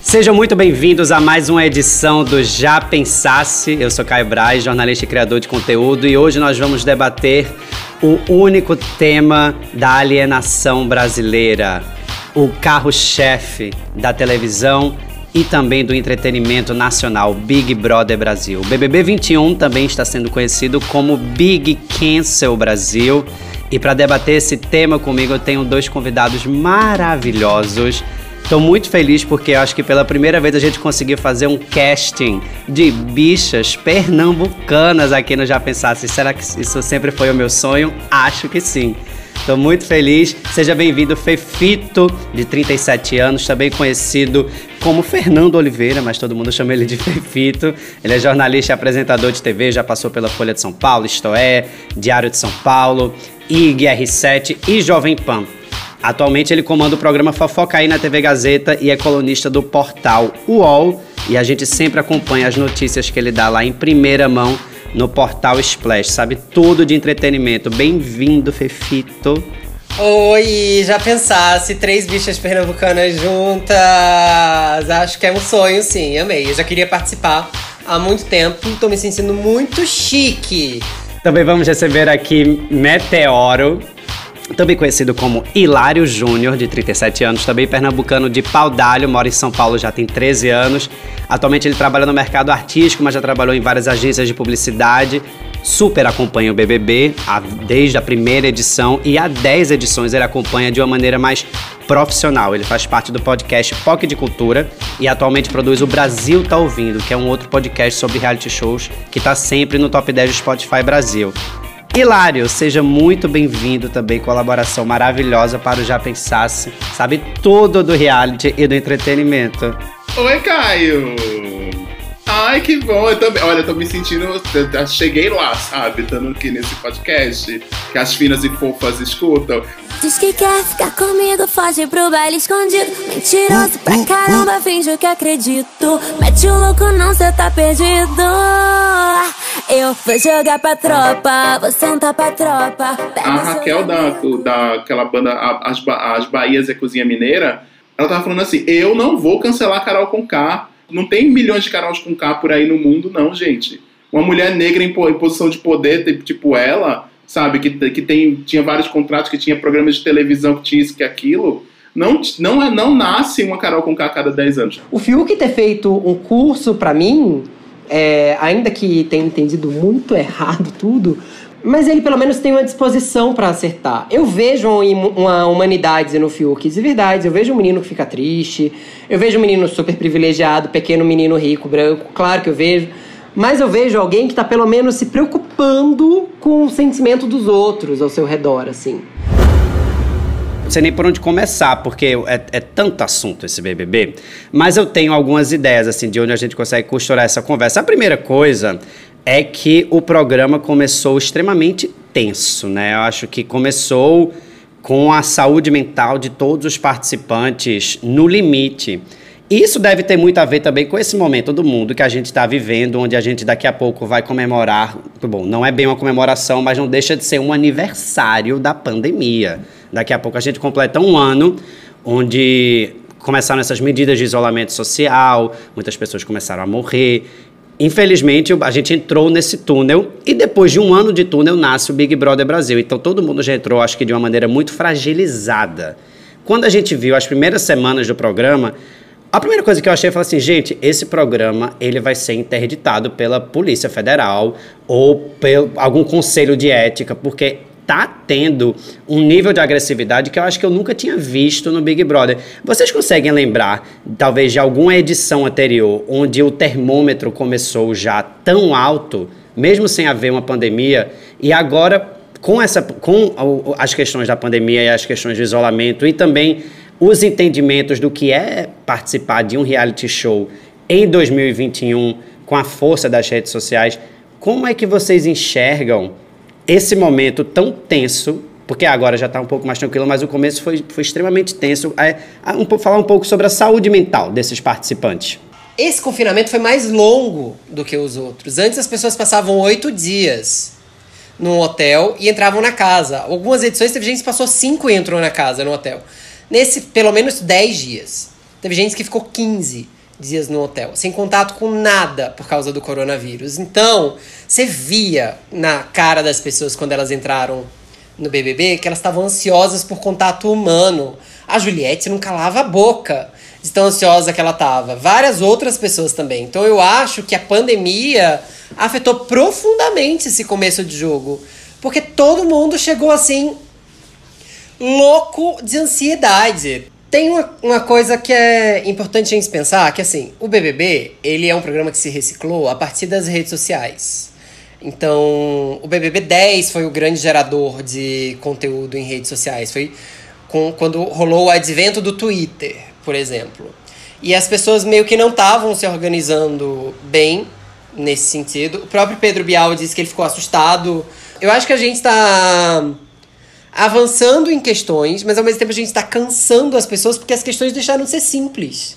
Sejam muito bem-vindos a mais uma edição do Já Pensasse. Eu sou Caio Braz, jornalista e criador de conteúdo, e hoje nós vamos debater o único tema da alienação brasileira, o carro-chefe da televisão e também do entretenimento nacional, Big Brother Brasil. O BBB 21 também está sendo conhecido como Big Cancel Brasil. E para debater esse tema comigo, eu tenho dois convidados maravilhosos. Estou muito feliz porque acho que pela primeira vez a gente conseguiu fazer um casting de bichas pernambucanas aqui no Já Pensasse. Será que isso sempre foi o meu sonho? Acho que sim. Estou muito feliz. Seja bem-vindo, Fefito, de 37 anos, também conhecido como Fernando Oliveira, mas todo mundo chama ele de Fefito. Ele é jornalista e apresentador de TV, já passou pela Folha de São Paulo, Isto É, Diário de São Paulo, IG R7 e Jovem Pan. Atualmente ele comanda o programa Fofoca aí na TV Gazeta e é colunista do portal UOL. E a gente sempre acompanha as notícias que ele dá lá em primeira mão no portal Splash. Sabe tudo de entretenimento. Bem-vindo, Fefito. Oi, já pensasse três bichas pernambucanas juntas? Acho que é um sonho, sim. Amei. Eu já queria participar há muito tempo. Tô me sentindo muito chique. Também vamos receber aqui Meteoro, também conhecido como Hilário Júnior, de 37 anos, também pernambucano de Paudalho, mora em São Paulo já tem 13 anos. Atualmente ele trabalha no mercado artístico, mas já trabalhou em várias agências de publicidade. Super acompanha o BBB desde a primeira edição e há 10 edições ele acompanha de uma maneira mais profissional. Ele faz parte do podcast POC de Cultura e atualmente produz o Brasil Tá Ouvindo, que é um outro podcast sobre reality shows que está sempre no top 10 do Spotify Brasil. Hilário, seja muito bem-vindo também, colaboração maravilhosa para o Já Pensasse, sabe tudo do reality e do entretenimento. Oi, Caio! Ai, que bom! Eu também, olha, eu tô me sentindo. Eu cheguei lá, sabe? Estando aqui nesse podcast que as finas e fofas escutam. Diz que quer ficar comigo, foge pro baile escondido. Mentiroso pra caramba, finge que acredito. Mete o louco, não, cê tá perdido. Eu vou jogar pra tropa, não tá pra tropa. A Raquel da, daquela banda As, As Bahias e Cozinha Mineira, ela tava falando assim: eu não vou cancelar Carol com K. Não tem milhões de Carols com K por aí no mundo, não, gente. Uma mulher negra em, em posição de poder, tipo ela, sabe, que, que tem, tinha vários contratos, que tinha programas de televisão, que tinha isso, que aquilo. Não, não, é, não nasce uma Carol com K a cada 10 anos. O Fiuk ter feito um curso para mim é, ainda que tenha entendido muito errado tudo, mas ele pelo menos tem uma disposição para acertar. Eu vejo uma humanidade no Fiuk, de verdade. Eu vejo um menino que fica triste, eu vejo um menino super privilegiado, pequeno menino rico, branco, claro que eu vejo. Mas eu vejo alguém que está pelo menos se preocupando com o sentimento dos outros ao seu redor, assim não sei nem por onde começar, porque é, é, tanto assunto esse BBB. Mas eu tenho algumas ideias, assim, de onde a gente consegue costurar essa conversa. A primeira coisa é que o programa começou extremamente tenso, né? Eu acho que começou com a saúde mental de todos os participantes no limite. Isso deve ter muito a ver também com esse momento do mundo que a gente está vivendo, onde a gente daqui a pouco vai comemorar. Bom, não é bem uma comemoração, mas não deixa de ser um aniversário da pandemia. Daqui a pouco a gente completa um ano onde começaram essas medidas de isolamento social, muitas pessoas começaram a morrer. Infelizmente, a gente entrou nesse túnel e depois de um ano de túnel nasce o Big Brother Brasil. Então todo mundo já entrou, acho que de uma maneira muito fragilizada. Quando a gente viu as primeiras semanas do programa, a primeira coisa que eu achei foi assim, gente, esse programa ele vai ser interditado pela Polícia Federal ou por algum conselho de ética, porque tá tendo um nível de agressividade que eu acho que eu nunca tinha visto no Big Brother. Vocês conseguem lembrar, talvez, de alguma edição anterior onde o termômetro começou já tão alto, mesmo sem haver uma pandemia, e agora com essa com as questões da pandemia e as questões de isolamento e também os entendimentos do que é participar de um reality show em 2021 com a força das redes sociais, como é que vocês enxergam esse momento tão tenso, porque agora já está um pouco mais tranquilo, mas o começo foi, foi extremamente tenso. É, um, falar um pouco sobre a saúde mental desses participantes. Esse confinamento foi mais longo do que os outros. Antes as pessoas passavam oito dias num hotel e entravam na casa. Algumas edições teve gente que passou cinco e entrou na casa, no hotel. Nesse, pelo menos 10 dias. Teve gente que ficou 15 dias no hotel, sem contato com nada por causa do coronavírus. Então, você via na cara das pessoas quando elas entraram no BBB que elas estavam ansiosas por contato humano. A Juliette não calava a boca de tão ansiosa que ela estava. Várias outras pessoas também. Então eu acho que a pandemia afetou profundamente esse começo de jogo. Porque todo mundo chegou assim, louco de ansiedade. Tem uma, uma coisa que é importante a gente pensar, que assim, o BBB, ele é um programa que se reciclou a partir das redes sociais. Então, o BBB 10 foi o grande gerador de conteúdo em redes sociais. Foi com, quando rolou o advento do Twitter, por exemplo. E as pessoas meio que não estavam se organizando bem nesse sentido. O próprio Pedro Bial disse que ele ficou assustado. Eu acho que a gente está avançando em questões, mas ao mesmo tempo a gente está cansando as pessoas porque as questões deixaram de ser simples.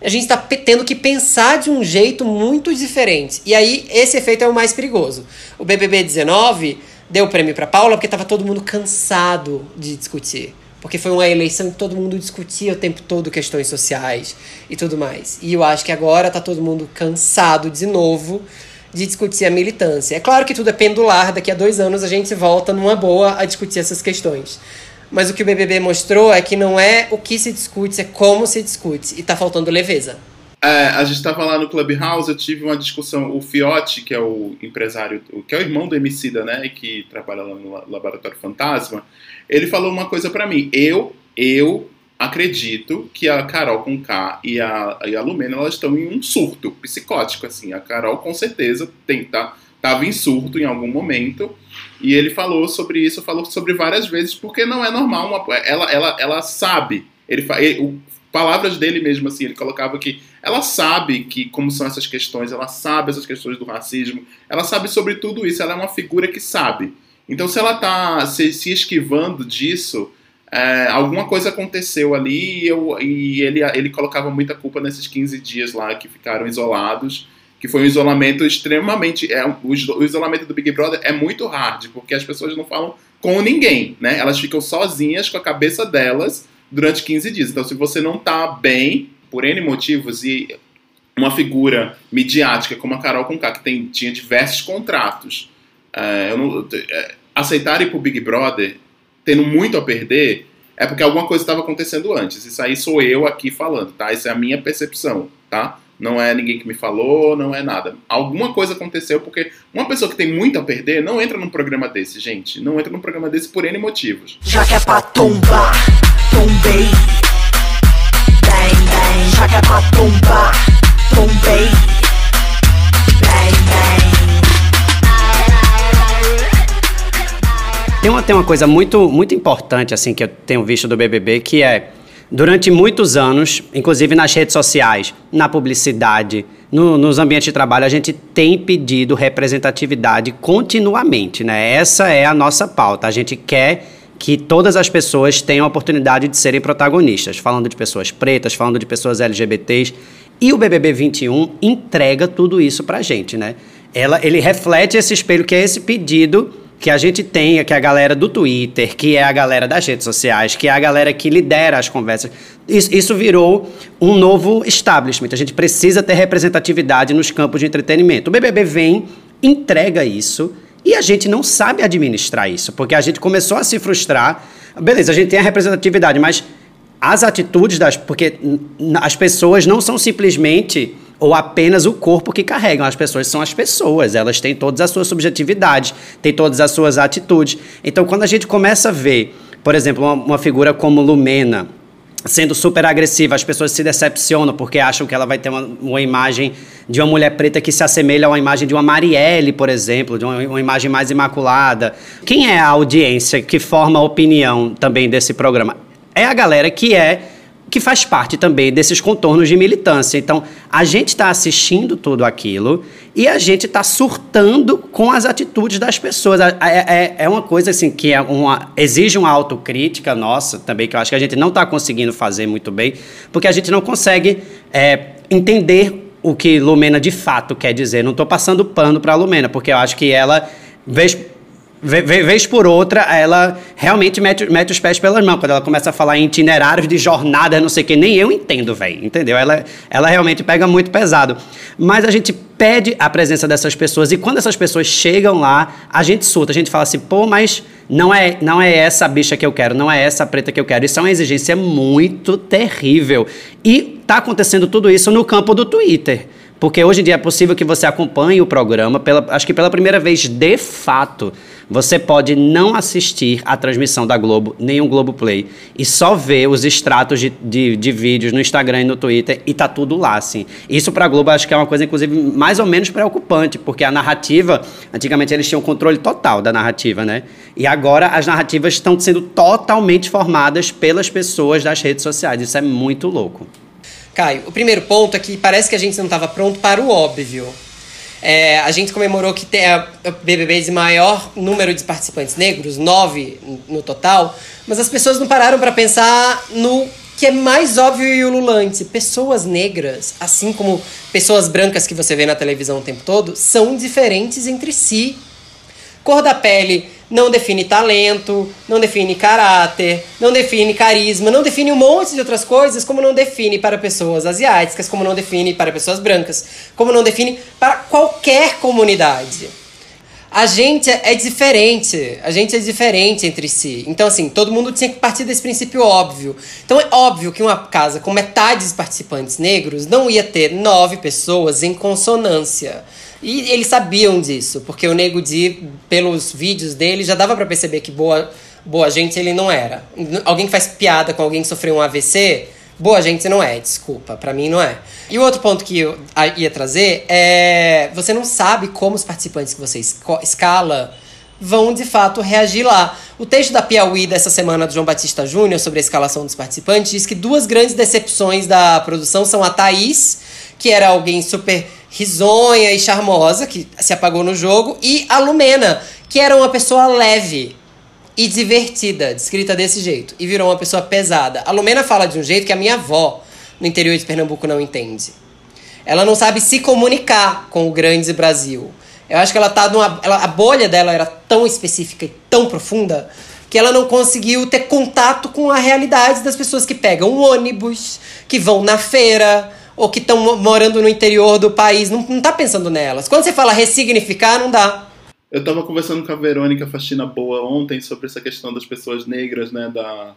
A gente está tendo que pensar de um jeito muito diferente. E aí, esse efeito é o mais perigoso. O BBB 19 deu o prêmio para Paula porque estava todo mundo cansado de discutir. Porque foi uma eleição que todo mundo discutia o tempo todo questões sociais e tudo mais. E eu acho que agora tá todo mundo cansado de novo de discutir a militância. É claro que tudo é pendular, daqui a dois anos a gente volta numa boa a discutir essas questões. Mas o que o BBB mostrou é que não é o que se discute, é como se discute. E tá faltando leveza. É, a gente estava lá no Clubhouse, eu tive uma discussão, o Fiote, que é o empresário, que é o irmão do Emicida, né, que trabalha lá no Laboratório Fantasma, ele falou uma coisa para mim. Eu, eu acredito que a Carol com K e a, e a Lumena elas estão em um surto psicótico, assim. A Carol com certeza tem, tá, tava em surto em algum momento. E ele falou sobre isso, falou sobre várias vezes, porque não é normal. Uma, ela, ela, ela sabe. Ele, ele, o, palavras dele mesmo, assim, ele colocava que ela sabe que como são essas questões, ela sabe essas questões do racismo, ela sabe sobre tudo isso, ela é uma figura que sabe. Então, se ela está se, se, esquivando disso, é, alguma coisa aconteceu ali e, eu, e ele, ele colocava muita culpa nesses 15 dias lá que ficaram isolados, que foi um isolamento extremamente. É, o, o isolamento do Big Brother é muito hard, porque as pessoas não falam com ninguém, né? Elas ficam sozinhas com a cabeça delas durante 15 dias. Então, se você não está bem, por N motivos, e uma figura midiática como a Carol Conká, que tem, tinha diversos contratos, é, não, é, aceitar ir pro Big Brother, tendo muito a perder, é porque alguma coisa estava acontecendo antes. Isso aí sou eu aqui falando, tá? Isso é a minha percepção, tá? Não é ninguém que me falou, não é nada. Alguma coisa aconteceu porque uma pessoa que tem muito a perder não entra num programa desse, gente. Não entra num programa desse por N motivos. Já que é pra tombar tombei. Bang, bang, joga pra tombar, tombei. Tem uma, uma coisa muito, muito importante assim que eu tenho visto do BBB que é durante muitos anos, inclusive nas redes sociais, na publicidade, no, nos ambientes de trabalho, a gente tem pedido representatividade continuamente, né? Essa é a nossa pauta. A gente quer que todas as pessoas tenham a oportunidade de serem protagonistas, falando de pessoas pretas, falando de pessoas LGBTs. E o BBB 21 entrega tudo isso pra gente, né? Ela, ele reflete esse espelho que é esse pedido que a gente tem, que a galera do Twitter, que é a galera das redes sociais, que é a galera que lidera as conversas. Isso, isso virou um novo establishment. A gente precisa ter representatividade nos campos de entretenimento. O BBB vem, entrega isso e a gente não sabe administrar isso, porque a gente começou a se frustrar. Beleza, a gente tem a representatividade, mas as atitudes das. Porque as pessoas não são simplesmente ou apenas o corpo que carregam. As pessoas são as pessoas, elas têm todas as suas subjetividades, têm todas as suas atitudes. Então, quando a gente começa a ver, por exemplo, uma, uma figura como Lumena sendo super agressiva, as pessoas se decepcionam porque acham que ela vai ter uma, uma, imagem de uma mulher preta que se assemelha a uma imagem de uma Marielle, por exemplo, de uma, uma, imagem mais imaculada. Quem é a audiência que forma a opinião também desse programa? É a galera que é que faz parte também desses contornos de militância. Então, a gente está assistindo tudo aquilo e a gente está surtando com as atitudes das pessoas. É, é, é, uma coisa assim que é uma, exige uma autocrítica nossa também, que eu acho que a gente não está conseguindo fazer muito bem, porque a gente não consegue é, entender o que Lumena de fato quer dizer. Não estou passando pano para a Lumena, porque eu acho que ela, vez ve- ve- vez por outra, ela realmente mete, mete os pés pelas mãos. Quando ela começa a falar em itinerários de jornada, não sei o que, nem eu entendo, velho. Entendeu? Ela, ela realmente pega muito pesado. Mas a gente pede a presença dessas pessoas e quando essas pessoas chegam lá, a gente surta, a gente fala assim, pô, mas não é, não é essa bicha que eu quero, não é essa preta que eu quero. Isso é uma exigência muito terrível. E tá acontecendo tudo isso no campo do Twitter. Porque hoje em dia é possível que você acompanhe o programa, pela, acho que pela primeira vez de fato. Você pode não assistir a transmissão da Globo, nem o Globo Play, e só ver os extratos de, de, de vídeos no Instagram e no Twitter, e tá tudo lá, assim. Isso pra Globo acho que é uma coisa, inclusive, mais ou menos preocupante, porque a narrativa, antigamente eles tinham controle total da narrativa, né? E agora as narrativas estão sendo totalmente formadas pelas pessoas das redes sociais. Isso é muito louco. Caio, o primeiro ponto é que parece que a gente não estava pronto para o óbvio. É, a gente comemorou que tem a BBB de maior número de participantes negros, nove no total, mas as pessoas não pararam para pensar no que é mais óbvio e ululante. Pessoas negras, assim como pessoas brancas que você vê na televisão o tempo todo, são diferentes entre si. Cor da pele não define talento, não define caráter, não define carisma, não define um monte de outras coisas, como não define para pessoas asiáticas, como não define para pessoas brancas, como não define para qualquer comunidade. A gente é diferente, a gente é diferente entre si. Então, assim, todo mundo tinha que partir desse princípio óbvio. Então, é óbvio que uma casa com metade dos participantes negros não ia ter nove pessoas em consonância. E eles sabiam disso, porque o Nego Di, pelos vídeos dele, já dava pra perceber que boa, boa gente ele não era. Alguém que faz piada com alguém que sofreu um AVC, boa gente não é, desculpa, pra mim não é. E o outro ponto que eu ia trazer é: você não sabe como os participantes que você escala vão de fato reagir lá. O texto da Piauí dessa semana do João Batista Júnior sobre a escalação dos participantes diz que duas grandes decepções da produção são a Thaís, que era alguém super risonha e charmosa, que se apagou no jogo, e a Lumena, que era uma pessoa leve e divertida, descrita desse jeito, e virou uma pessoa pesada. A Lumena fala de um jeito que a minha avó no interior de Pernambuco não entende. Ela não sabe se comunicar com o grande Brasil. Eu acho que ela tá numa. Ela, a bolha dela era tão específica e tão profunda que ela não conseguiu ter contato com a realidade das pessoas que pegam um ônibus, que vão na feira, ou que estão morando no interior do país. Não, não tá pensando nelas. Quando você fala ressignificar, não dá. Eu tava conversando com a Verônica Faxina Boa ontem sobre essa questão das pessoas negras, né, da,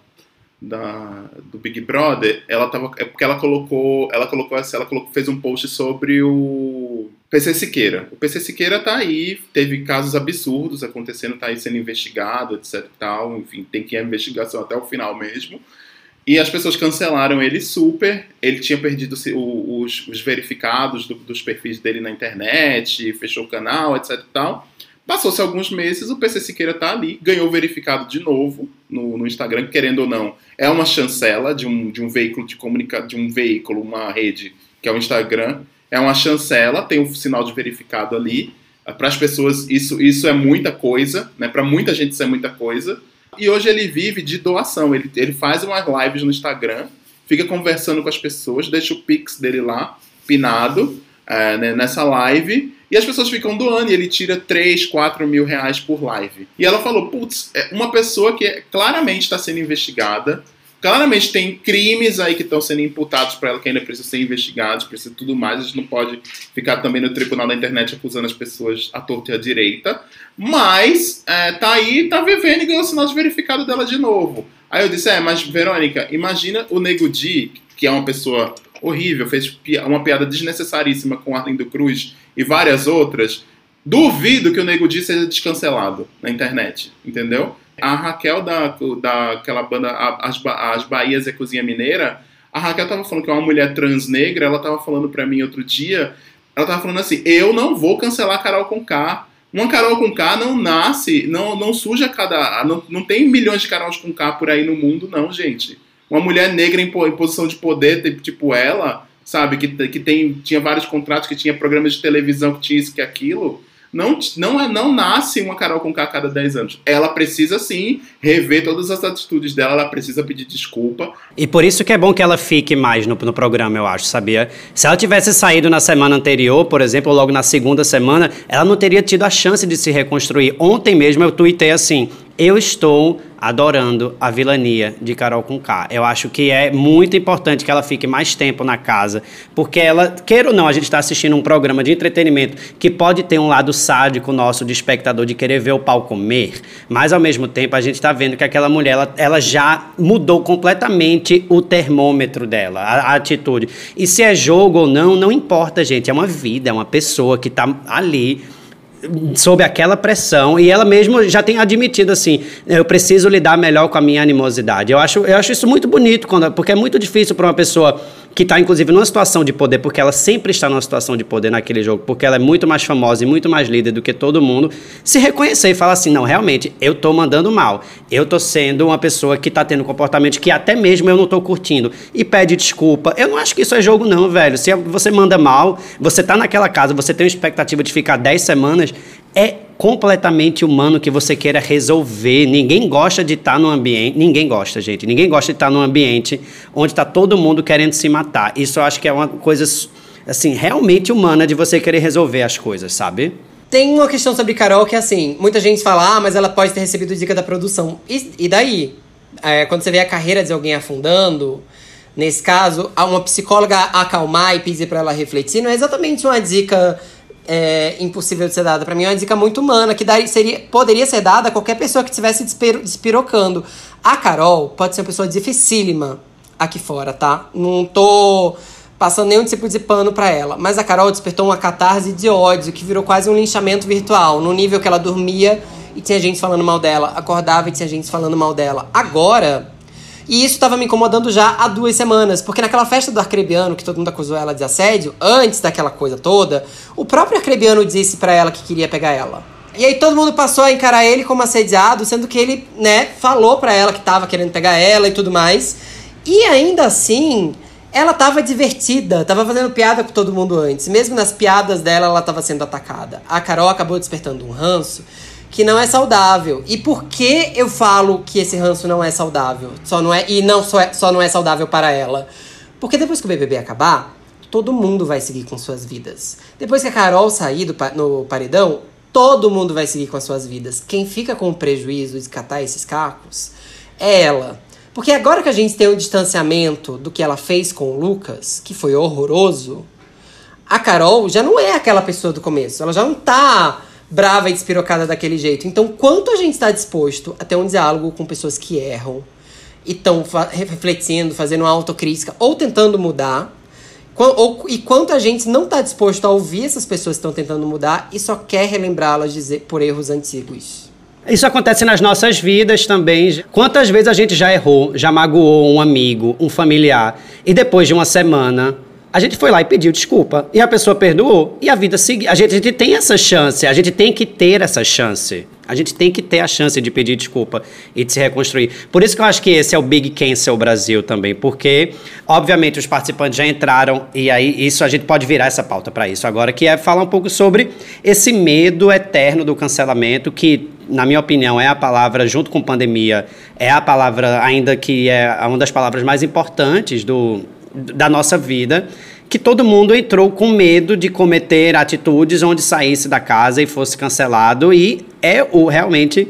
da do Big Brother. Ela tava é porque ela colocou, ela colocou ela colocou, fez um post sobre o PC Siqueira. O PC Siqueira tá aí, teve casos absurdos acontecendo, tá aí sendo investigado, etc tal, enfim, tem que ir a investigação até o final mesmo. E as pessoas cancelaram ele super. Ele tinha perdido o- os, os verificados do- dos perfis dele na internet, fechou o canal, etc tal. Passou-se alguns meses, o PC Siqueira tá ali, ganhou verificado de novo no, no Instagram, querendo ou não. É uma chancela de um, de um veículo de comunicação, de um veículo, uma rede, que é o Instagram. É uma chancela, tem um sinal de verificado ali. Para as pessoas, isso, isso é muita coisa, né? Para muita gente, isso é muita coisa. E hoje ele vive de doação. Ele, ele faz umas lives no Instagram, fica conversando com as pessoas, deixa o pix dele lá, pinado, é, né, nessa live, e as pessoas ficam doando, e ele tira 3, 4 mil reais por live. E ela falou, putz, é uma pessoa que claramente está sendo investigada, claramente tem crimes aí que estão sendo imputados para ela que ainda precisam ser investigados, precisa tudo mais, a gente não pode ficar também no tribunal da internet acusando as pessoas à torta e à direita, mas é, tá aí, tá vivendo e ganhou o sinal de verificado dela de novo. Aí eu disse, é, mas Verônica, imagina o Nego Di, que é uma pessoa horrível, fez uma piada desnecessaríssima com Arlindo Cruz e várias outras. Duvido que o Nego Di seja descancelado na internet, entendeu? A Raquel da, daquela banda As, Ba- As Bahias é Cozinha Mineira, a Raquel tava falando que é uma mulher trans negra, ela tava falando pra mim outro dia, ela tava falando assim, eu não vou cancelar Carol Conká. Uma Carol com K não nasce, não, não suja cada. Não, não tem milhões de Carols com K por aí no mundo, não, gente. Uma mulher negra em, em posição de poder, tipo ela, sabe, que, que tem, tinha vários contratos, que tinha programas de televisão, que tinha isso, que aquilo. Não, não, é, não nasce uma Carol com a cada 10 anos. Ela precisa sim rever todas as atitudes dela, ela precisa pedir desculpa. E por isso que é bom que ela fique mais no, no programa, eu acho, sabia? Se ela tivesse saído na semana anterior, por exemplo, ou logo na segunda semana, ela não teria tido a chance de se reconstruir. Ontem mesmo eu tuitei assim: eu estou adorando a vilania de Carol com K. Eu acho que é muito importante que ela fique mais tempo na casa, porque ela, queira ou não, a gente está assistindo um programa de entretenimento que pode ter um lado sádico nosso de espectador de querer ver o pau comer, mas ao mesmo tempo a gente está vendo que aquela mulher ela, ela, já mudou completamente o termômetro dela, a, a atitude. E se é jogo ou não, não importa, gente. É uma vida, é uma pessoa que está ali sob aquela pressão e ela mesma já tem admitido assim eu preciso lidar melhor com a minha animosidade eu acho eu acho isso muito bonito quando, porque é muito difícil para uma pessoa que está inclusive numa situação de poder, porque ela sempre está numa situação de poder naquele jogo, porque ela é muito mais famosa e muito mais líder do que todo mundo, se reconhecer e falar assim: não, realmente, eu estou mandando mal, eu estou sendo uma pessoa que está tendo comportamento que até mesmo eu não estou curtindo, e pede desculpa. Eu não acho que isso é jogo, não, velho. Se você manda mal, você está naquela casa, você tem uma expectativa de ficar 10 semanas, é completamente humano que você queira resolver. Ninguém gosta de estar num ambiente. Ninguém gosta, gente. Ninguém gosta de estar num ambiente onde está todo mundo querendo se matar. Isso eu acho que é uma coisa, assim, realmente humana de você querer resolver as coisas, sabe? Tem uma questão sobre Carol que é assim: muita gente fala, ah, mas ela pode ter recebido dica da produção. E, e daí? É, quando você vê a carreira de alguém afundando. Nesse caso, uma psicóloga acalmar e pedir para ela refletir não é exatamente uma dica é, impossível de ser dada. Para mim é uma dica muito humana, que daí seria, poderia ser dada a qualquer pessoa que estivesse despirocando. A Carol pode ser uma pessoa dificílima aqui fora, tá? Não tô passando nenhum tipo de pano para ela. Mas a Carol despertou uma catarse de ódio que virou quase um linchamento virtual, no nível que ela dormia e tinha gente falando mal dela, acordava e tinha gente falando mal dela. Agora, e isso estava me incomodando já há duas semanas, porque naquela festa do Arcrebiano, que todo mundo acusou ela de assédio, antes daquela coisa toda, o próprio Arcrebiano disse para ela que queria pegar ela. E aí todo mundo passou a encarar ele como assediado, sendo que ele, né, falou para ela que tava querendo pegar ela e tudo mais. E ainda assim, ela tava divertida, tava fazendo piada com todo mundo antes. Mesmo nas piadas dela, ela tava sendo atacada. A Carol acabou despertando um ranço que não é saudável. E por que eu falo que esse ranço não é saudável? Só não é e não só, é, só não é saudável para ela? Porque depois que o BBB acabar, todo mundo vai seguir com suas vidas. Depois que a Carol sair do, no paredão, todo mundo vai seguir com as suas vidas. Quem fica com o prejuízo de catar esses cacos é ela. Porque agora que a gente tem o um distanciamento do que ela fez com o Lucas, que foi horroroso, a Carol já não é aquela pessoa do começo. Ela já não tá brava e despirocada daquele jeito. Então, quanto a gente está disposto a ter um diálogo com pessoas que erram e estão refletindo, fazendo uma autocrítica ou tentando mudar, ou, e quanto a gente não está disposto a ouvir essas pessoas que estão tentando mudar e só quer relembrá-las por erros antigos. Isso acontece nas nossas vidas também. Quantas vezes a gente já errou, já magoou um amigo, um familiar, e depois de uma semana a gente foi lá e pediu desculpa. E a pessoa perdoou. E a vida seguiu. A gente, a gente tem essa chance. A gente tem que ter essa chance. A gente tem que ter a chance de pedir desculpa e de se reconstruir. Por isso que eu acho que esse é o Big Cancel Brasil também. Porque, obviamente, os participantes já entraram. E aí, isso a gente pode virar essa pauta para isso agora, que é falar um pouco sobre esse medo eterno do cancelamento, que na minha opinião, é a palavra, junto com pandemia, é a palavra, ainda que é uma das palavras mais importantes do, da nossa vida, que todo mundo entrou com medo de cometer atitudes onde saísse da casa e fosse cancelado e é o realmente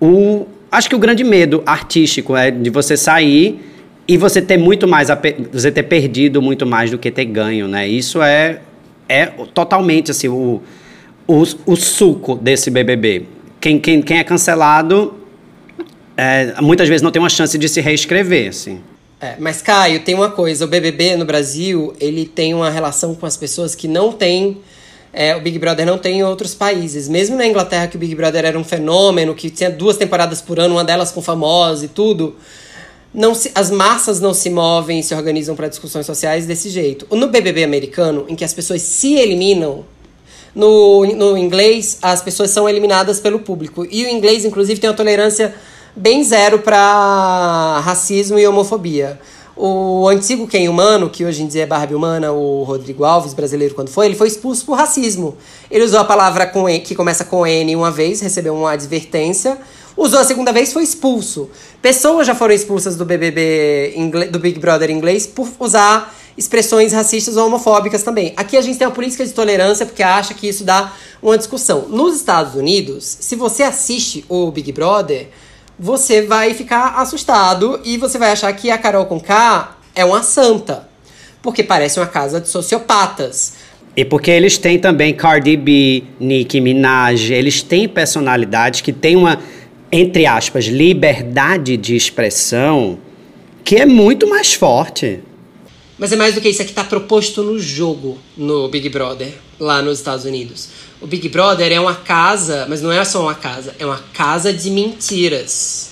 o acho que o grande medo artístico é de você sair e você ter muito mais você ter perdido muito mais do que ter ganho, né? Isso é é totalmente assim o, o, o suco desse BBB. Quem, quem, quem é cancelado é, muitas vezes não tem uma chance de se reescrever, assim. É, mas Caio, tem uma coisa, o BBB no Brasil, ele tem uma relação com as pessoas que não tem é, o Big Brother não tem em outros países. Mesmo na Inglaterra, que o Big Brother era um fenômeno, que tinha duas temporadas por ano, uma delas com famosos e tudo, não se, as massas não se movem e se organizam para discussões sociais desse jeito. No BBB americano, em que as pessoas se eliminam, no, no inglês, as pessoas são eliminadas pelo público. E o inglês, inclusive, tem uma tolerância bem zero para racismo e homofobia. O antigo Ken Humano, que hoje em dia é Barbie Humana, o Rodrigo Alves, brasileiro quando foi, ele foi expulso por racismo. Ele usou a palavra com e, que começa com N uma vez, recebeu uma advertência. Usou a segunda vez, foi expulso. Pessoas já foram expulsas do BBB, do Big Brother inglês, por usar expressões racistas ou homofóbicas também. Aqui a gente tem uma política de tolerância porque acha que isso dá uma discussão. Nos Estados Unidos, se você assiste o Big Brother, você vai ficar assustado e você vai achar que a Carol Conká é uma santa. Porque parece uma casa de sociopatas. E porque eles têm também Cardi B, Nicki Minaj, eles têm personalidades que têm uma, entre aspas, liberdade de expressão que é muito mais forte. Mas é mais do que isso, é que está proposto no jogo no Big Brother, lá nos Estados Unidos. O Big Brother é uma casa, mas não é só uma casa, é uma casa de mentiras.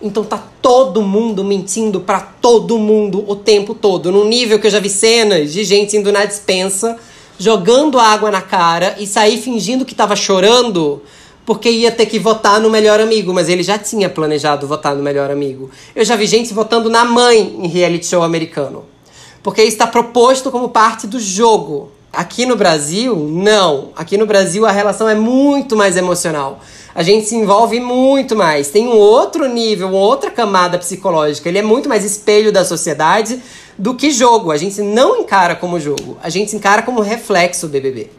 Então tá todo mundo mentindo para todo mundo o tempo todo, num nível que eu já vi cenas de gente indo na dispensa, jogando água na cara e sair fingindo que tava chorando porque ia ter que votar no melhor amigo, mas ele já tinha planejado votar no melhor amigo. Eu já vi gente votando na mãe em reality show americano porque está proposto como parte do jogo. Aqui no Brasil, não. Aqui no Brasil a relação é muito mais emocional. A gente se envolve muito mais. Tem um outro nível, uma outra camada psicológica. Ele é muito mais espelho da sociedade do que jogo. A gente não encara como jogo. A gente encara como reflexo do BBB.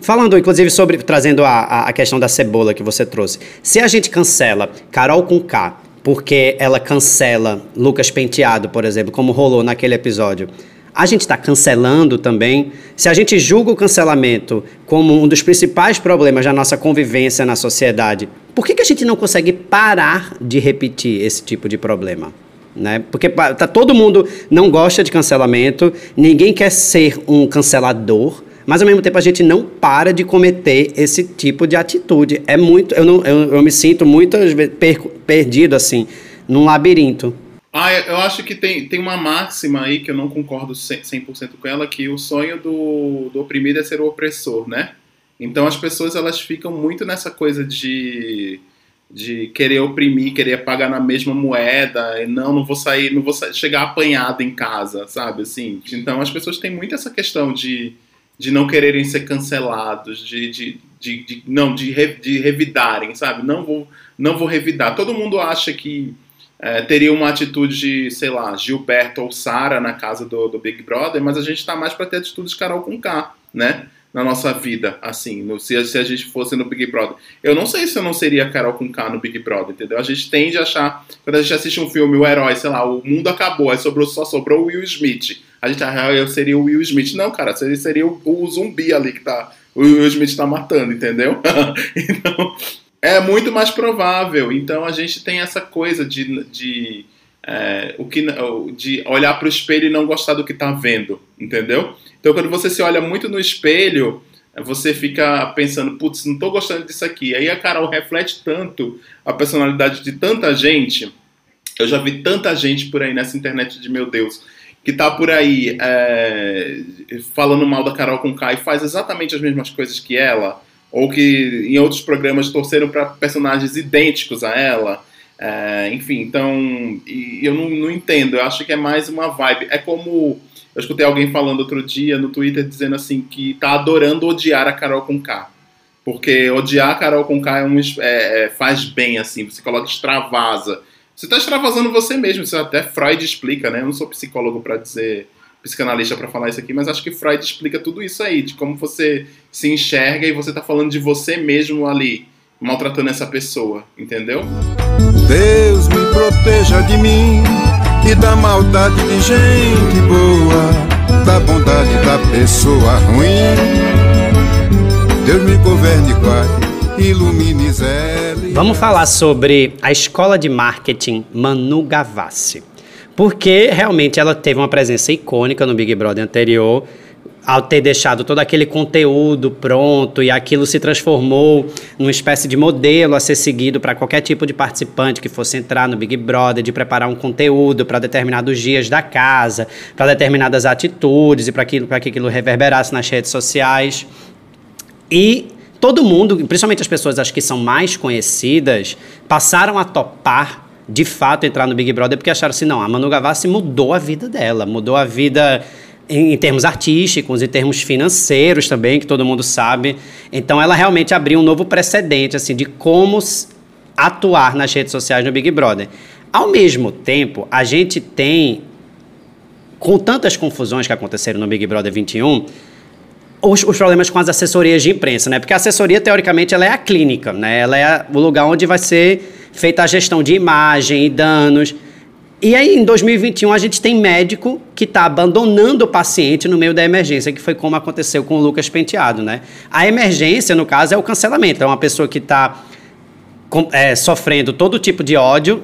Falando, inclusive, sobre trazendo a, a questão da cebola que você trouxe. Se a gente cancela Carol com K porque ela cancela Lucas Penteado, por exemplo, como rolou naquele episódio. A gente está cancelando também. Se a gente julga o cancelamento como um dos principais problemas da nossa convivência na sociedade, por que, que a gente não consegue parar de repetir esse tipo de problema? Né? Porque tá, todo mundo não gosta de cancelamento, ninguém quer ser um cancelador, mas ao mesmo tempo a gente não para de cometer esse tipo de atitude. É muito, eu, não, eu, eu me sinto muitas vezes per, perdido assim, num labirinto. Ah, eu acho que tem, tem uma máxima aí que eu não concordo 100% com ela, que o sonho do, do oprimido é ser o opressor, né? Então as pessoas elas ficam muito nessa coisa de, de querer oprimir, querer pagar na mesma moeda, e não, não vou sair, não vou chegar apanhado em casa, sabe? Assim, então as pessoas têm muito essa questão de de não quererem ser cancelados, de, de, de, de não de, re, de revidarem, sabe? Não vou não vou revidar. Todo mundo acha que é, teria uma atitude de, sei lá, Gilberto ou Sara na casa do, do, Big Brother, mas a gente está mais para ter atitude de Carol com K, né? Na nossa vida, assim, no, se, se, a gente fosse no Big Brother. Eu não sei se eu não seria Carol com K no Big Brother, entendeu? A gente tende a achar, quando a gente assiste um filme, o herói, sei lá, o mundo acabou, aí sobrou, só sobrou o Will Smith a gente, ah, eu seria o Will Smith. Não, cara, você seria o, o zumbi ali que tá, o Will Smith tá matando, entendeu? então, é muito mais provável. Então a gente tem essa coisa de, de, é, o que, de olhar para o espelho e não gostar do que tá vendo, entendeu? Então quando você se olha muito no espelho, você fica pensando, putz, não tô gostando disso aqui. Aí a Carol reflete tanto a personalidade de tanta gente. Eu já vi tanta gente por aí nessa internet de meu Deus que tá por aí é, falando mal da Carol com Kai faz exatamente as mesmas coisas que ela, ou que em outros programas torceram para personagens idênticos a ela. É, enfim, então eu não, não, entendo. Eu acho que é mais uma vibe. É como eu escutei alguém falando outro dia no Twitter dizendo assim que tá adorando odiar a Carol com K. Porque odiar a Carol com K é um, é, é faz bem, assim, você coloca extravasa você está extravasando você mesmo, isso até Freud explica, né? Eu não sou psicólogo para dizer, psicanalista para falar isso aqui, mas acho que Freud explica tudo isso aí, de como você se enxerga e você está falando de você mesmo ali, maltratando essa pessoa, entendeu? Deus me proteja de mim e da maldade de gente boa, da bondade da pessoa ruim. Deus me governe e guarde, ilumine Zé. Vamos falar sobre a escola de marketing Manu Gavassi. Porque realmente ela teve uma presença icônica no Big Brother anterior, ao ter deixado todo aquele conteúdo pronto e aquilo se transformou numa espécie de modelo a ser seguido para qualquer tipo de participante que fosse entrar no Big Brother, de preparar um conteúdo para determinados dias da casa, para determinadas atitudes e para que aquilo reverberasse nas redes sociais. E todo mundo, principalmente as pessoas acho que são mais conhecidas, passaram a topar de fato entrar no Big Brother porque acharam assim, não, a Manu Gavassi mudou a vida dela, mudou a vida em, em, termos artísticos, em termos financeiros também, que todo mundo sabe. Então ela realmente abriu um novo precedente assim de como atuar nas redes sociais no Big Brother. Ao mesmo tempo, a gente tem com tantas confusões que aconteceram no Big Brother 21, os, os, problemas com as assessorias de imprensa, né? Porque a assessoria, teoricamente, ela é a clínica, né? Ela é o lugar onde vai ser feita a gestão de imagem e danos. E aí, em 2021, a gente tem médico que está abandonando o paciente no meio da emergência, que foi como aconteceu com o Lucas Penteado, né? A emergência, no caso, é o cancelamento. É uma pessoa que está é, sofrendo todo tipo de ódio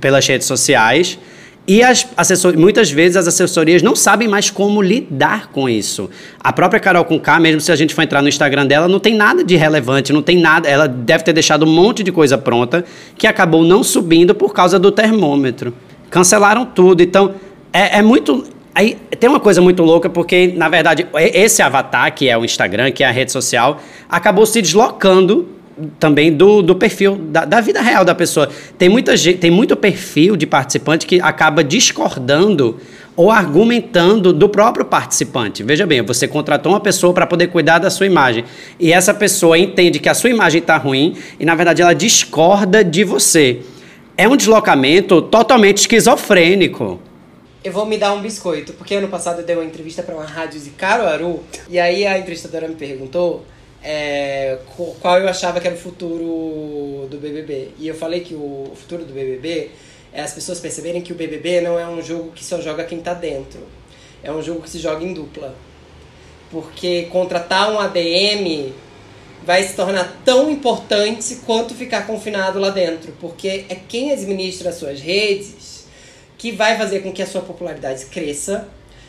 pelas redes sociais e as assessor... muitas vezes as assessorias não sabem mais como lidar com isso. A própria Carol Conká, mesmo se a gente for entrar no Instagram dela, não tem nada de relevante, não tem nada. Ela deve ter deixado um monte de coisa pronta que acabou não subindo por causa do termômetro. Cancelaram tudo. Então, é, é muito. Aí tem uma coisa muito louca, porque, na verdade, esse avatar, que é o Instagram, que é a rede social, acabou se deslocando também do, do perfil, da, da, vida real da pessoa. Tem, muita tem muito perfil de participante que acaba discordando ou argumentando do próprio participante. Veja bem, você contratou uma pessoa para poder cuidar da sua imagem e essa pessoa entende que a sua imagem está ruim e, na verdade, ela discorda de você. É um deslocamento totalmente esquizofrênico. Eu vou me dar um biscoito, porque ano passado eu dei uma entrevista para uma rádio de Caruaru e aí a entrevistadora me perguntou é, qual eu achava que era o futuro do BBB. E eu falei que o futuro do BBB é as pessoas perceberem que o BBB não é um jogo que só joga quem tá dentro. É um jogo que se joga em dupla. Porque contratar um ADM vai se tornar tão importante quanto ficar confinado lá dentro. Porque é quem administra as suas redes que vai fazer com que a sua popularidade cresça,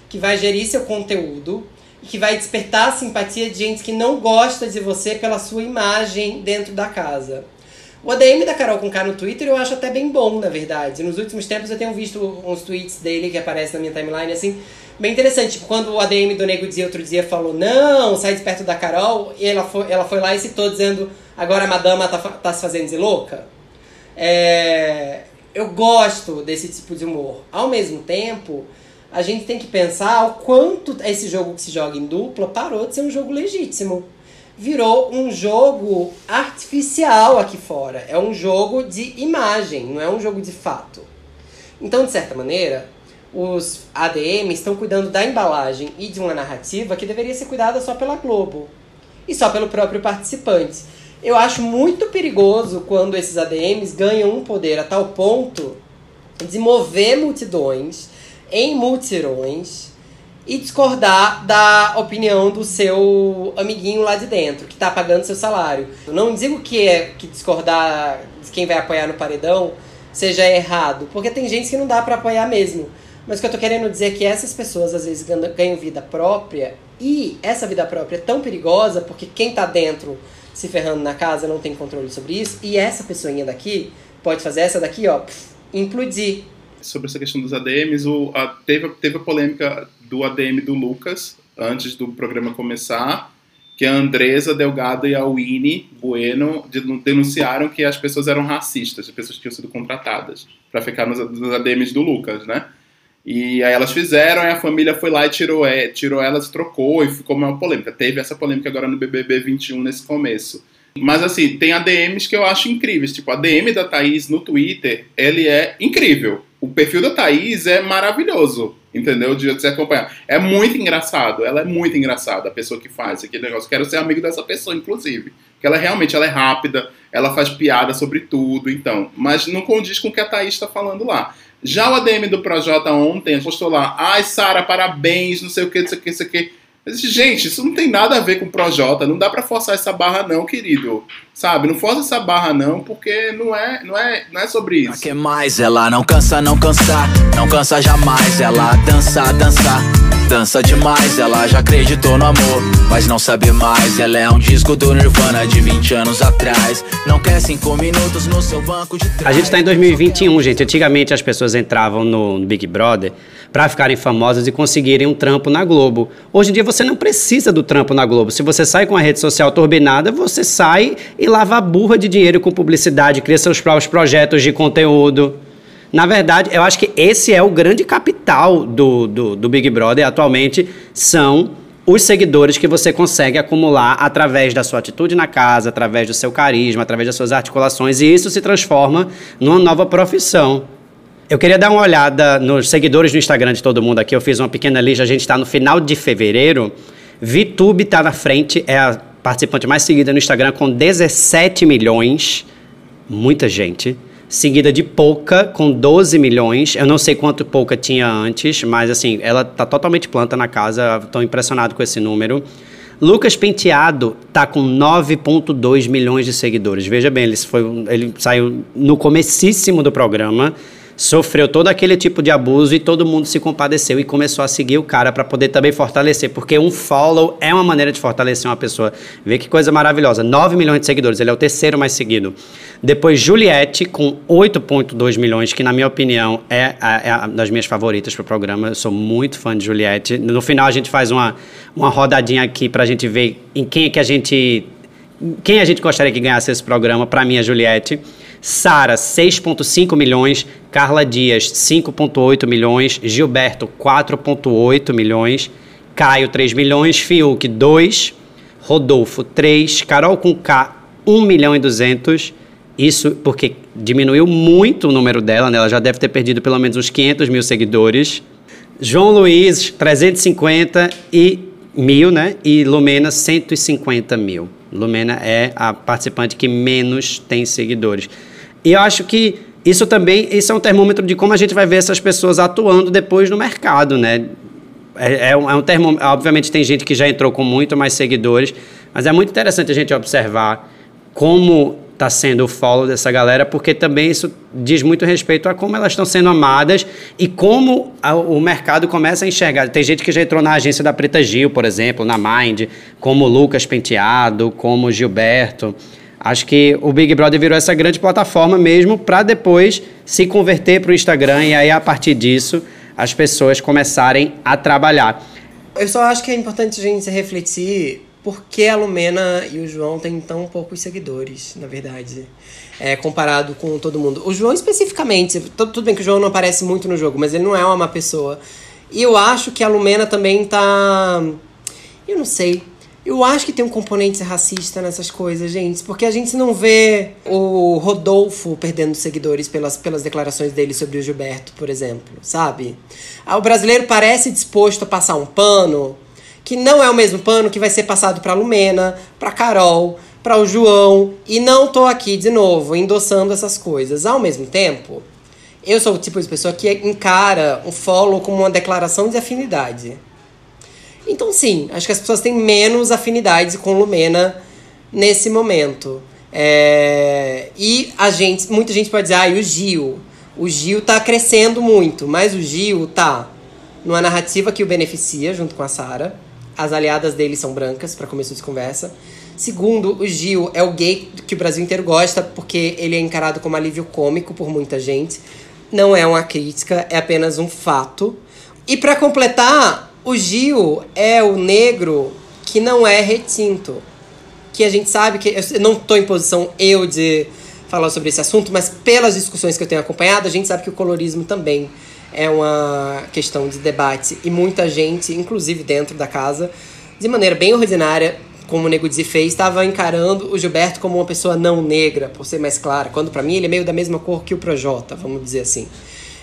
que vai gerir seu conteúdo que vai despertar a simpatia de gente que não gosta de você pela sua imagem dentro da casa. O ADM da Carol com K no Twitter eu acho até bem bom, na verdade. Nos últimos tempos eu tenho visto uns tweets dele que aparecem na minha timeline, assim, bem interessante. Tipo, quando o ADM do Nego Dia outro dia falou, não, sai de perto da Carol, e ela foi, ela foi lá e citou dizendo, agora a madama tá, tá se fazendo de louca. É, eu gosto desse tipo de humor. Ao mesmo tempo, a gente tem que pensar o quanto esse jogo que se joga em dupla parou de ser um jogo legítimo. Virou um jogo artificial aqui fora. É um jogo de imagem, não é um jogo de fato. Então, de certa maneira, os ADMs estão cuidando da embalagem e de uma narrativa que deveria ser cuidada só pela Globo e só pelo próprio participante. Eu acho muito perigoso quando esses ADMs ganham um poder a tal ponto de mover multidões em mutirões e discordar da opinião do seu amiguinho lá de dentro, que está pagando seu salário. Eu não digo que é que discordar de quem vai apoiar no paredão seja errado, porque tem gente que não dá para apoiar mesmo. Mas o que eu tô querendo dizer é que essas pessoas às vezes ganham vida própria e essa vida própria é tão perigosa porque quem tá dentro se ferrando na casa não tem controle sobre isso e essa pessoinha daqui pode fazer essa daqui, ó, implodir sobre essa questão dos ADMs, o, a, teve, teve a polêmica do ADM do Lucas, antes do programa começar, que a Andresa Delgado e a Winnie Bueno denunciaram que as pessoas eram racistas, as pessoas que tinham sido contratadas para ficar nos, nos, ADMs do Lucas, né? E aí elas fizeram, a família foi lá e tirou, é, tirou elas, trocou, e ficou uma polêmica. Teve essa polêmica agora no BBB 21 nesse começo. Mas assim, tem ADMs que eu acho incríveis. Tipo, a DM da Thaís no Twitter, ele é incrível o perfil da Thaís é maravilhoso, entendeu? De você acompanhar. É muito engraçado, ela é muito engraçada, a pessoa que faz aquele negócio. Quero ser amigo dessa pessoa, inclusive. Porque ela realmente ela é rápida, ela faz piada sobre tudo, então. Mas não condiz com o que a Thaís está falando lá. Já o ADM do Projota ontem postou lá, ai, Sara, parabéns, não sei o que, não sei o que, não sei o que. Gente, isso não tem nada a ver com o Projota. Não dá para forçar essa barra, não, querido. Sabe? Não força essa barra, não, porque não é, não é, não é sobre isso. que mais? Ela não cansa, não cansa, não cansa jamais. Ela dança, dança. Dança demais, ela já acreditou no amor, mas não sabe mais. Ela é um disco do Nirvana de 20 anos atrás. Não quer cinco minutos no seu banco de trás. A gente está em 2021, gente. Antigamente as pessoas entravam no Big Brother para ficarem famosas e conseguirem um trampo na Globo. Hoje em dia você não precisa do trampo na Globo. Se você sai com a rede social turbinada, você sai e lava a burra de dinheiro com publicidade, cria seus próprios projetos de conteúdo. Na verdade, eu acho que esse é o grande capital do, do, do Big Brother atualmente, são os seguidores que você consegue acumular através da sua atitude na casa, através do seu carisma, através das suas articulações, e isso se transforma numa nova profissão. Eu queria dar uma olhada nos seguidores do Instagram de todo mundo aqui. Eu fiz uma pequena lista, a gente está no final de fevereiro. VTube está na frente, é a participante mais seguida no Instagram com 17 milhões. Muita gente seguida de Pouca, com 12 milhões. Eu não sei quanto Pouca tinha antes, mas assim, ela tá totalmente planta na casa, estou impressionado com esse número. Lucas Penteado tá com 9.2 milhões de seguidores. Veja bem, ele, foi, ele saiu no comecíssimo do programa sofreu todo aquele tipo de abuso e todo mundo se compadeceu e começou a seguir o cara para poder também fortalecer, porque um follow é uma maneira de fortalecer uma pessoa. Vê que coisa maravilhosa. 9 milhões de seguidores, ele é o terceiro mais seguido. Depois Juliette com 8.2 milhões, que na minha opinião é, a, é a das minhas favoritas para o programa. Eu sou muito fã de Juliette. No final a gente faz uma, uma rodadinha aqui para a gente ver em quem é que a gente quem a gente gostaria que ganhasse esse programa. Para mim, a Juliette. Sara, 6,5 milhões. Carla Dias, 5,8 milhões. Gilberto, 4,8 milhões. Caio, 3 milhões. Fiuk, 2. Rodolfo, 3. Carol com K, 1 milhão e 200. Isso porque diminuiu muito o número dela, né? Ela já deve ter perdido pelo menos uns 500 mil seguidores. João Luiz, 350 e mil, né? E Lumena, 150 mil. Lumena é a participante que menos tem seguidores. E eu acho que isso também isso é um termômetro de como a gente vai ver essas pessoas atuando depois no mercado, né? É, é, um, é um termômetro. Obviamente, tem gente que já entrou com muito mais seguidores, mas é muito interessante a gente observar como está sendo o follow dessa galera, porque também isso diz muito respeito a como elas estão sendo amadas e como a, o mercado começa a enxergar. Tem gente que já entrou na agência da Preta Gil, por exemplo, na Mind, como Lucas Penteado, como Gilberto. Acho que o Big Brother virou essa grande plataforma mesmo para depois se converter para o Instagram e aí a partir disso as pessoas começarem a trabalhar. Eu só acho que é importante a gente refletir por que a Lumena e o João têm tão poucos seguidores, na verdade, é, comparado com todo mundo. O João especificamente, tudo bem que o João não aparece muito no jogo, mas ele não é uma má pessoa. E eu acho que a Lumena também tá. Eu não sei. Eu acho que tem um componente racista nessas coisas, gente, porque a gente não vê o Rodolfo perdendo seguidores pelas, pelas declarações dele sobre o Gilberto, por exemplo, sabe? Ah, o brasileiro parece disposto a passar um pano que não é o mesmo pano que vai ser passado para Lumena, para Carol, para o João, e não tô aqui de novo endossando essas coisas. Ao mesmo tempo, eu sou o tipo de pessoa que encara o follow como uma declaração de afinidade. Então, sim, acho que as pessoas têm menos afinidade com Lumena nesse momento. É... E a gente, muita gente pode dizer, ah, e o Gil? O Gil tá crescendo muito, mas o Gil tá numa narrativa que o beneficia junto com a Sara. As aliadas dele são brancas, para começo de conversa. Segundo, o Gil é o gay que o Brasil inteiro gosta, porque ele é encarado como alívio cômico por muita gente. Não é uma crítica, é apenas um fato. E para completar, o Gil é o negro que não é retinto. Que a gente sabe que. Eu não estou em posição eu de falar sobre esse assunto, mas pelas discussões que eu tenho acompanhado, a gente sabe que o colorismo também é uma questão de debate. E muita gente, inclusive dentro da casa, de maneira bem ordinária, como o Nego Di fez, estava encarando o Gilberto como uma pessoa não negra, por ser mais clara, quando para mim ele é meio da mesma cor que o Projota, vamos dizer assim.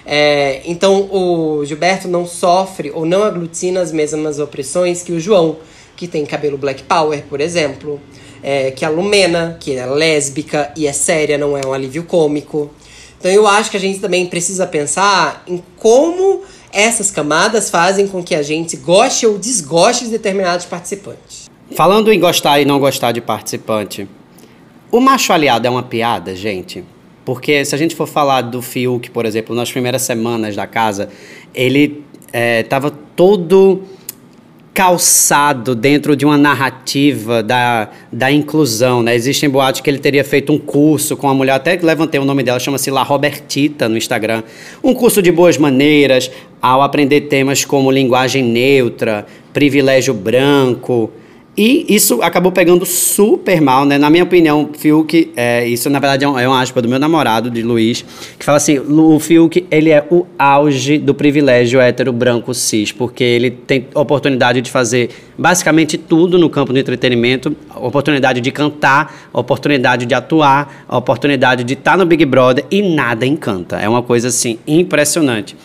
É, então o Gilberto não sofre ou não aglutina as mesmas opressões que o João, que tem cabelo black power, por exemplo. É, que a Lumena, que é lésbica e é séria, não é um alívio cômico. Então eu acho que a gente também precisa pensar em como essas camadas fazem com que a gente goste ou desgoste de determinados participantes. Falando em gostar e não gostar de participante, o macho aliado é uma piada, gente? Porque se a gente for falar do Fiuk, por exemplo, nas primeiras semanas da casa, ele estava todo calçado dentro de uma narrativa da, da inclusão, né? Existem boatos que ele teria feito um curso com a mulher, até levantei o nome dela, chama-se La Robertita no Instagram. Um curso de boas maneiras, ao aprender temas como linguagem neutra, privilégio branco, e isso acabou pegando super mal, né? Na minha opinião, Fiuk, é, isso na verdade é um, é um aspa do meu namorado, de Luiz, que fala assim: o Fiuk, ele é o auge do privilégio hétero branco cis, porque ele tem oportunidade de fazer basicamente tudo no campo do entretenimento: oportunidade de cantar, oportunidade de atuar, oportunidade de estar no Big Brother e nada encanta. É uma coisa assim impressionante.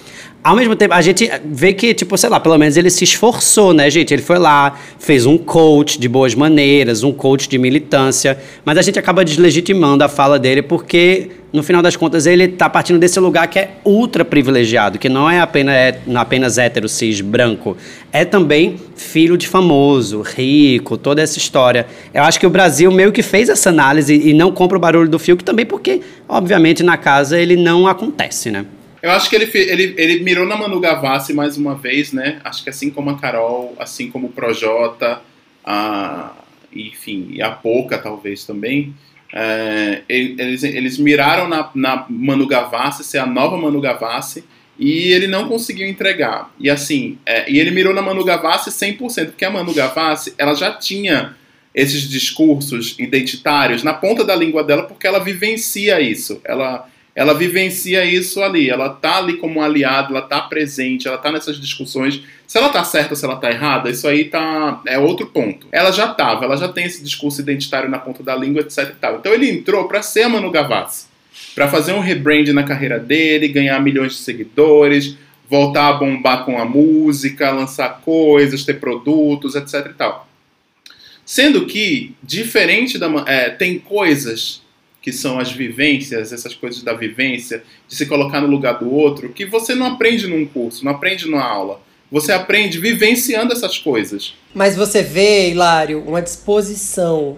Ao mesmo tempo, a gente vê que, tipo, sei lá, pelo menos ele se esforçou, né, gente? Ele foi lá, fez um coach de boas maneiras, um coach de militância, mas a gente acaba deslegitimando a fala dele porque, no final das contas, ele tá partindo desse lugar que é ultra privilegiado, que não é apenas, é, apenas hétero, cis, branco, é também filho de famoso, rico, toda essa história. Eu acho que o Brasil meio que fez essa análise e não compra o barulho do Fiuk também porque, obviamente, na casa ele não acontece, né? Eu acho que ele, ele, ele mirou na Manu Gavassi mais uma vez, né? Acho que assim como a Carol, assim como o Projota, a, enfim, e a Poca talvez também, é, eles, eles miraram na, na Manu Gavassi, ser a nova Manu Gavassi, e ele não conseguiu entregar. E assim, é, e ele mirou na Manu Gavassi 100%, porque a Manu Gavassi, ela já tinha esses discursos identitários na ponta da língua dela, porque ela vivencia isso. Ela ela vivencia isso ali, ela tá ali como aliado, ela tá presente, ela tá nessas discussões. Se ela tá certa se ela tá errada, isso aí tá é outro ponto. Ela já tava, ela já tem esse discurso identitário na ponta da língua, etc e tal. Então ele entrou para ser Manu Gavassi, para fazer um rebrand na carreira dele, ganhar milhões de seguidores, voltar a bombar com a música, lançar coisas, ter produtos, etc e tal. Sendo que, diferente da. É, tem coisas que são as vivências, essas coisas da vivência, de se colocar no lugar do outro, que você não aprende num curso, não aprende numa aula. Você aprende vivenciando essas coisas. Mas você vê, Hilário, uma disposição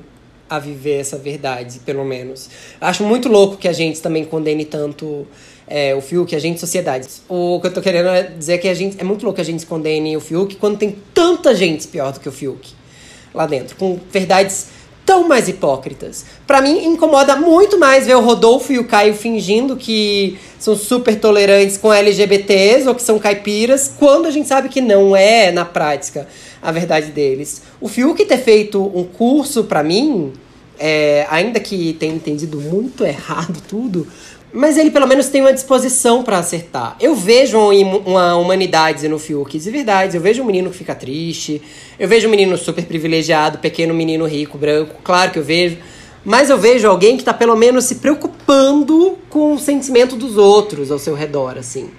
a viver essa verdade, pelo menos. Acho muito louco que a gente também condene tanto é, o Fiuk, a gente sociedade. O que eu tô querendo dizer é que a gente é muito louco que a gente condene o Fiuk quando tem tanta gente pior do que o Fiuk lá dentro, com verdades tão mais hipócritas. Para mim, incomoda muito mais ver o Rodolfo e o Caio fingindo que são super tolerantes com LGBTs ou que são caipiras, quando a gente sabe que não é, na prática, a verdade deles. O Fiuk ter feito um curso, para mim, é, ainda que tenha entendido muito errado tudo, mas ele pelo menos tem uma disposição para acertar. Eu vejo uma humanidade no Fiuk de verdade. Eu vejo um menino que fica triste. Eu vejo um menino super privilegiado, pequeno menino rico, branco. Claro que eu vejo. Mas eu vejo alguém que tá pelo menos se preocupando com o sentimento dos outros ao seu redor, assim.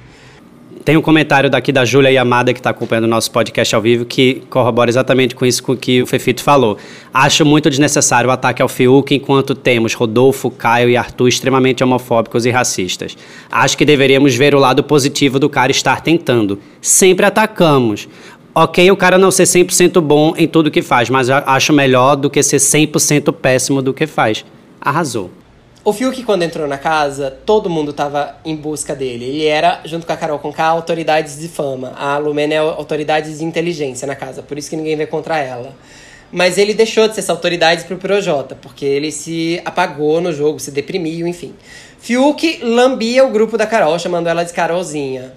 Tem um comentário daqui da Júlia Yamada, que está acompanhando o nosso podcast ao vivo, que corrobora exatamente com isso com que o Fefito falou. Acho muito desnecessário o ataque ao Fiuk enquanto temos Rodolfo, Caio e Arthur extremamente homofóbicos e racistas. Acho que deveríamos ver o lado positivo do cara estar tentando. Sempre atacamos. Ok, o cara não ser 100% bom em tudo que faz, mas acho melhor do que ser 100% péssimo do que faz. Arrasou. O Fiuk, quando entrou na casa, todo mundo tava em busca dele. Ele era, junto com a Carol Conká, autoridades de fama. A Lumena é autoridades de inteligência na casa, por isso que ninguém vê contra ela. Mas ele deixou de ser essa autoridade pro Projota, porque ele se apagou no jogo, se deprimiu, enfim. Fiuk lambia o grupo da Carol, chamando ela de Carolzinha.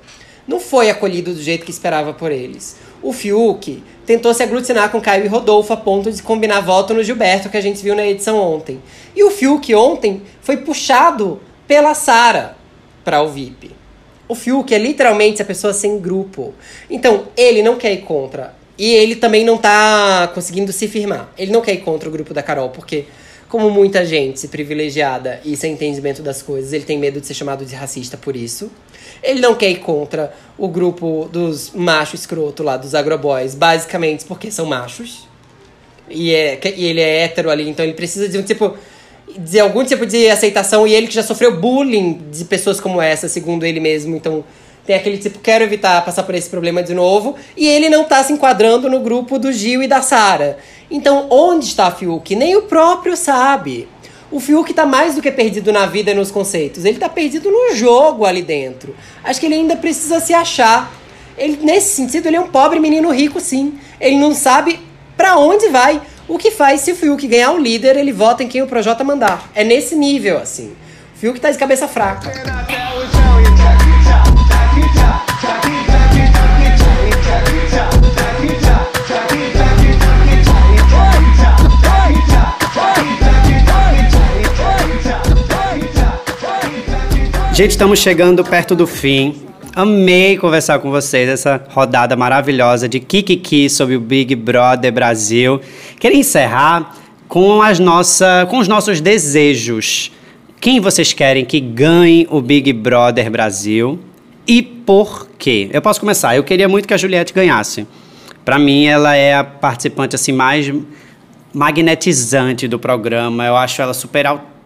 Não foi acolhido do jeito que esperava por eles. O Fiuk tentou se aglutinar com Caio e Rodolfo a ponto de combinar voto no Gilberto, que a gente viu na edição ontem. E o Fiuk ontem foi puxado pela Sara para o VIP. O Fiuk é literalmente a pessoa sem grupo. Então, ele não quer ir contra. E ele também não tá conseguindo se firmar. Ele não quer ir contra o grupo da Carol, porque, como muita gente privilegiada e sem entendimento das coisas, ele tem medo de ser chamado de racista por isso. Ele não quer ir contra o grupo dos machos escroto lá, dos agroboys, basicamente porque são machos. E, é, e ele é hétero ali, então ele precisa de um tipo. de algum tipo de aceitação. E ele que já sofreu bullying de pessoas como essa, segundo ele mesmo. Então tem aquele tipo, quero evitar passar por esse problema de novo. E ele não tá se enquadrando no grupo do Gil e da Sara. Então, onde está Fiuk? Nem o próprio sabe. O Fiuk tá mais do que perdido na vida e nos conceitos. Ele tá perdido no jogo ali dentro. Acho que ele ainda precisa se achar. Ele, nesse sentido, ele é um pobre menino rico, sim. Ele não sabe pra onde vai. O que faz se o Fiuk ganhar o líder, ele vota em quem o Projota mandar. É nesse nível, assim. O Fiuk tá de cabeça fraca. Gente, estamos chegando perto do fim. Amei conversar com vocês essa rodada maravilhosa de Kikiki sobre o Big Brother Brasil. Queria encerrar com, as nossa, com os nossos desejos. Quem vocês querem que ganhe o Big Brother Brasil e por quê? Eu posso começar. Eu queria muito que a Juliette ganhasse. Para mim, ela é a participante assim mais magnetizante do programa. Eu acho ela super autêntica.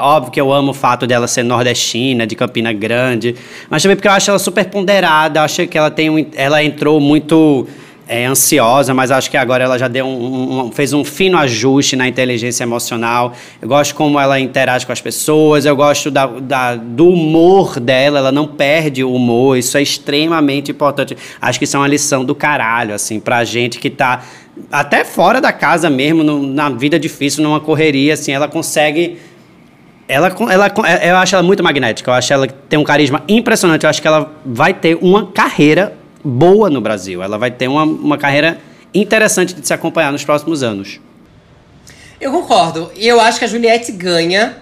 Óbvio que eu amo o fato dela ser nordestina, de Campina Grande, mas também porque eu acho ela super ponderada. Acho que ela tem um, ela entrou muito é, ansiosa, mas acho que agora ela já deu um, um, fez um fino ajuste na inteligência emocional. Eu gosto como ela interage com as pessoas, eu gosto da, da, do humor dela, ela não perde o humor, isso é extremamente importante. Acho que isso é uma lição do caralho, assim, pra gente que tá até fora da casa mesmo, no, na vida difícil, numa correria, assim, ela consegue. Ela, ela, eu acho ela muito magnética, eu acho ela tem um carisma impressionante, eu acho que ela vai ter uma carreira boa no Brasil, ela vai ter uma, uma carreira interessante de se acompanhar nos próximos anos. Eu concordo, e eu acho que a Juliette ganha,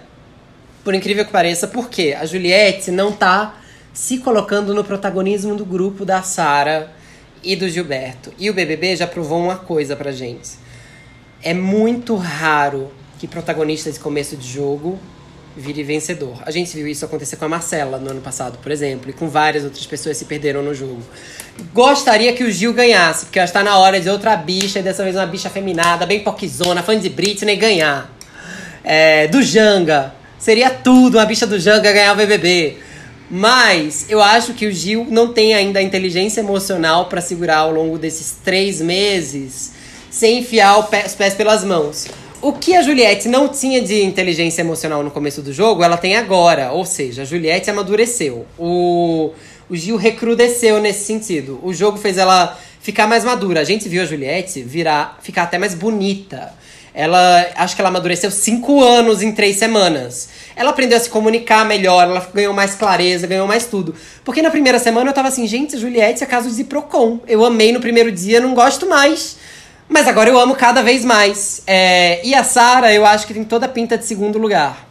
por incrível que pareça, porque a Juliette não tá se colocando no protagonismo do grupo da Sara e do Gilberto. E o BBB já provou uma coisa pra gente. É muito raro que protagonista de começo de jogo vire vencedor. A gente viu isso acontecer com a Marcela no ano passado, por exemplo, e com várias outras pessoas se perderam no jogo. Gostaria que o Gil ganhasse, porque está na hora de outra bicha, e dessa vez uma bicha feminada, bem poquizona, fã de Britney, ganhar. É, do Janga. Seria tudo uma bicha do Janga ganhar o BBB. Mas eu acho que o Gil não tem ainda a inteligência emocional para segurar ao longo desses três meses sem enfiar pé, os pés pelas mãos. O que a Juliette não tinha de inteligência emocional no começo do jogo, ela tem agora. Ou seja, a Juliette amadureceu. O, o Gil recrudesceu nesse sentido. O jogo fez ela ficar mais madura. A gente viu a Juliette virar, ficar até mais bonita. Ela, acho que ela amadureceu cinco anos em três semanas. Ela aprendeu a se comunicar melhor, ela ganhou mais clareza, ganhou mais tudo. Porque na primeira semana eu tava assim, gente, Juliette é caso de Procon. Eu amei no primeiro dia, não gosto mais. Mas agora eu amo cada vez mais. É, e a Sara, eu acho que tem toda a pinta de segundo lugar.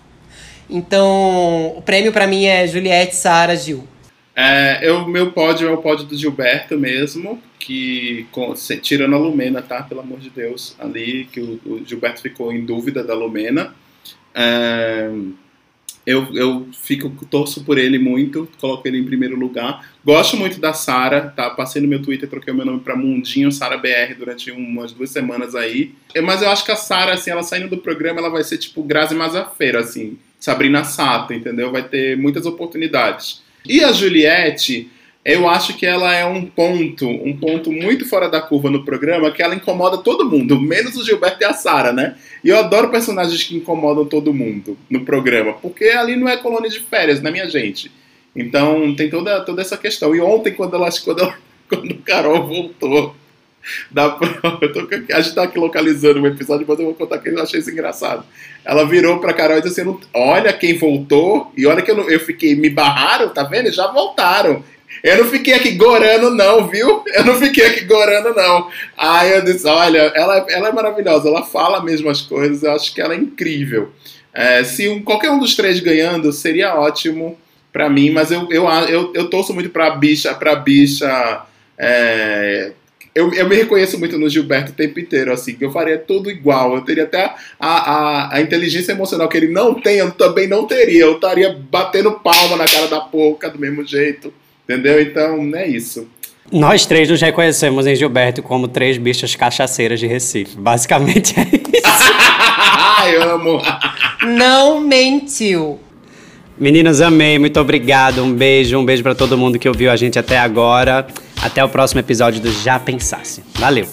Então, o prêmio para mim é Juliette, Sara, Gil. É, eu, meu pódio é o pódio do Gilberto mesmo, que com, se, tirando a Lumena, tá? Pelo amor de Deus, ali que o, o Gilberto ficou em dúvida da Lumena. É, eu, eu fico, torço por ele muito, coloco ele em primeiro lugar. Gosto muito da Sara, tá? Passei no meu Twitter, troquei o meu nome para Mundinho Sara BR durante umas duas semanas aí. Mas eu acho que a Sara, assim, ela saindo do programa, ela vai ser tipo Grazi Mazafeira, assim, Sabrina Sato, entendeu? Vai ter muitas oportunidades. E a Juliette, eu acho que ela é um ponto, um ponto muito fora da curva no programa, que ela incomoda todo mundo, menos o Gilberto e a Sara, né? E eu adoro personagens que incomodam todo mundo no programa, porque ali não é colônia de férias, né, minha gente? Então tem toda, toda essa questão. E ontem, quando ela, quando, ela, quando o Carol voltou da prova, eu tô, a gente tá aqui localizando o episódio, mas eu vou contar que eu achei isso engraçado. Ela virou pra Carol e disse assim: Olha quem voltou, e olha que eu, eu fiquei, me barraram, tá vendo? Já voltaram. Eu não fiquei aqui gorando, não, viu? Eu não fiquei aqui gorando, não. Aí eu disse: olha, ela, ela é maravilhosa, ela fala mesmo as coisas, eu acho que ela é incrível. É, se um, qualquer um dos três ganhando, seria ótimo para mim, mas eu, eu, eu, eu torço muito pra bicha, pra bicha. É, eu, eu me reconheço muito no Gilberto o tempo inteiro, assim, que eu faria tudo igual. Eu teria até a, a, a inteligência emocional que ele não tem, eu também não teria. Eu estaria batendo palma na cara da porca do mesmo jeito. Entendeu? Então, é isso. Nós três nos reconhecemos em Gilberto como três bichas cachaceiras de Recife. Basicamente é isso. Eu amo. Não mentiu. Meninas, amei. Muito obrigado. Um beijo. Um beijo para todo mundo que ouviu a gente até agora. Até o próximo episódio do Já Pensasse. Valeu.